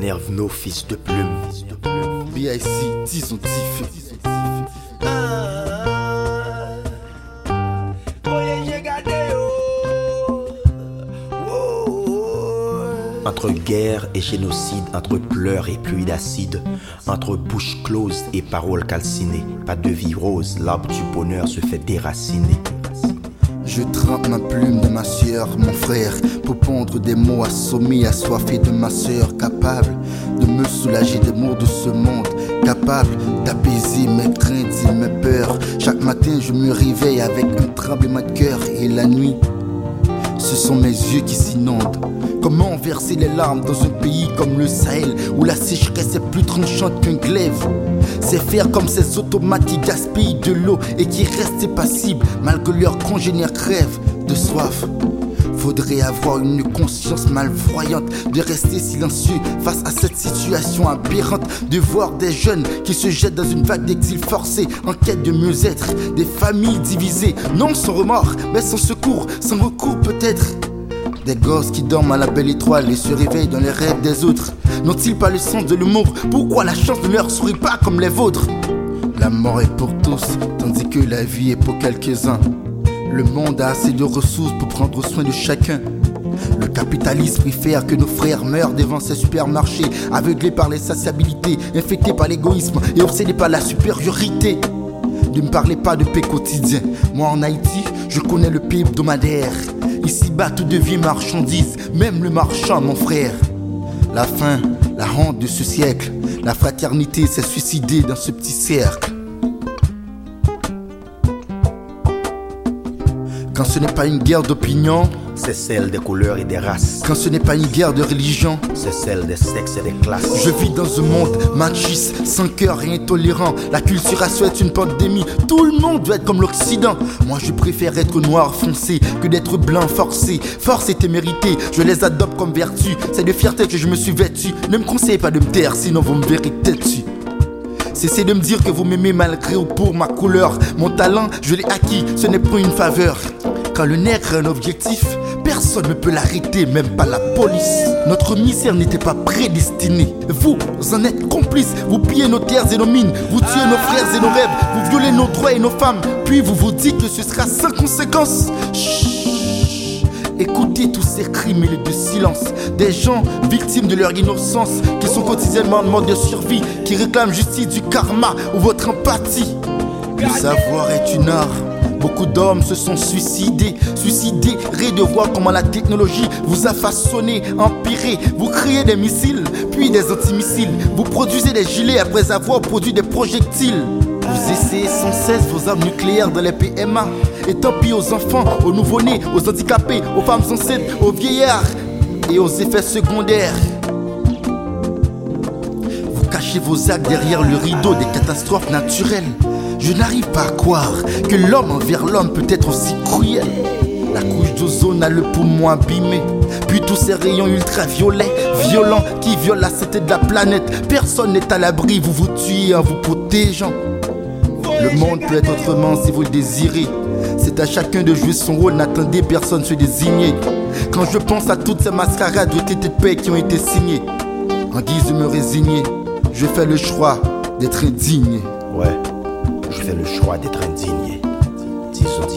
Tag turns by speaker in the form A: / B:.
A: Nerve nos fils de plume.
B: BIC, disons diffé.
A: Entre guerre et génocide, entre pleurs et pluie d'acide, entre bouche close et paroles calcinées, pas de vie rose, l'arbre du bonheur se fait déraciner.
B: Je trempe ma plume de ma sueur, mon frère, pour pondre des mots assommés, assoiffés de ma sœur, capable de me soulager des maux de ce monde, capable d'apaiser mes craintes et mes peurs. Chaque matin, je me réveille avec un tremblement de cœur et la nuit, ce sont mes yeux qui s'inondent. Comment verser les larmes dans un pays comme le Sahel où la sécheresse est plus tranchante qu'un glaive? C'est faire comme ces automates qui gaspillent de l'eau et qui restent impassibles malgré leurs congénères crèvent de soif. Faudrait avoir une conscience malvoyante de rester silencieux face à cette situation aberrante, de voir des jeunes qui se jettent dans une vague d'exil forcé en quête de mieux-être, des familles divisées, non sans remords, mais sans secours, sans recours peut-être. Des gosses qui dorment à la belle étoile et se réveillent dans les rêves des autres. N'ont-ils pas le sens de l'humour? Pourquoi la chance ne leur sourit pas comme les vôtres? La mort est pour tous, tandis que la vie est pour quelques-uns. Le monde a assez de ressources pour prendre soin de chacun. Le capitalisme préfère que nos frères meurent devant ces supermarchés, aveuglés par l'insatiabilité, infectés par l'égoïsme et obsédés par la supériorité. Ne me parlez pas de paix quotidien. Moi en Haïti, je connais le pays hebdomadaire. Ici-bas, tout devient marchandise, même le marchand, mon frère. La faim, la honte de ce siècle, la fraternité s'est suicidée dans ce petit cercle. Quand ce n'est pas une guerre d'opinion,
A: c'est celle des couleurs et des races.
B: Quand ce n'est pas une guerre de religion,
A: c'est celle des sexes et des classes.
B: Je vis dans un monde machiste, sans cœur et intolérant. La culturation est une pandémie. Tout le monde doit être comme l'Occident. Moi, je préfère être noir foncé que d'être blanc forcé. Force et témérité, je les adopte comme vertu. C'est de fierté que je me suis vêtu. Ne me conseillez pas de me taire, sinon vous me verrez têtu. Cessez de me dire que vous m'aimez malgré ou pour ma couleur. Mon talent, je l'ai acquis, ce n'est pas une faveur. Quand le nègre a un objectif, personne ne peut l'arrêter, même pas la police. Notre misère n'était pas prédestinée. Vous en êtes complices. Vous pillez nos terres et nos mines. Vous tuez nos frères et nos rêves. Vous violez nos droits et nos femmes. Puis vous vous dites que ce sera sans conséquence. Écoutez tous ces crimes et de silence. Des gens victimes de leur innocence, qui sont quotidiennement en mode de survie, qui réclament justice du karma ou votre empathie. Le savoir est une art. Beaucoup d'hommes se sont suicidés, suicidés, de voir comment la technologie vous a façonné, empiré. Vous créez des missiles, puis des antimissiles. Vous produisez des gilets après avoir produit des projectiles. Vous essayez sans cesse vos armes nucléaires dans les PMA. Et tant pis aux enfants, aux nouveau-nés, aux handicapés, aux femmes enceintes, aux vieillards et aux effets secondaires. Vous cachez vos actes derrière le rideau des catastrophes naturelles. Je n'arrive pas à croire que l'homme envers l'homme peut être aussi cruel. La couche d'ozone a le poumon abîmé. Puis tous ces rayons ultraviolets, violents, qui violent la santé de la planète. Personne n'est à l'abri, vous vous tuez en vous protégeant. Le monde peut être autrement si vous le désirez. C'est à chacun de jouer son rôle, n'attendez personne se désigner. Quand je pense à toutes ces mascarades de de paix qui ont été signées, en guise de me résigner, je fais le choix d'être indigne.
A: Ouais, je fais le choix d'être indigne. Disons.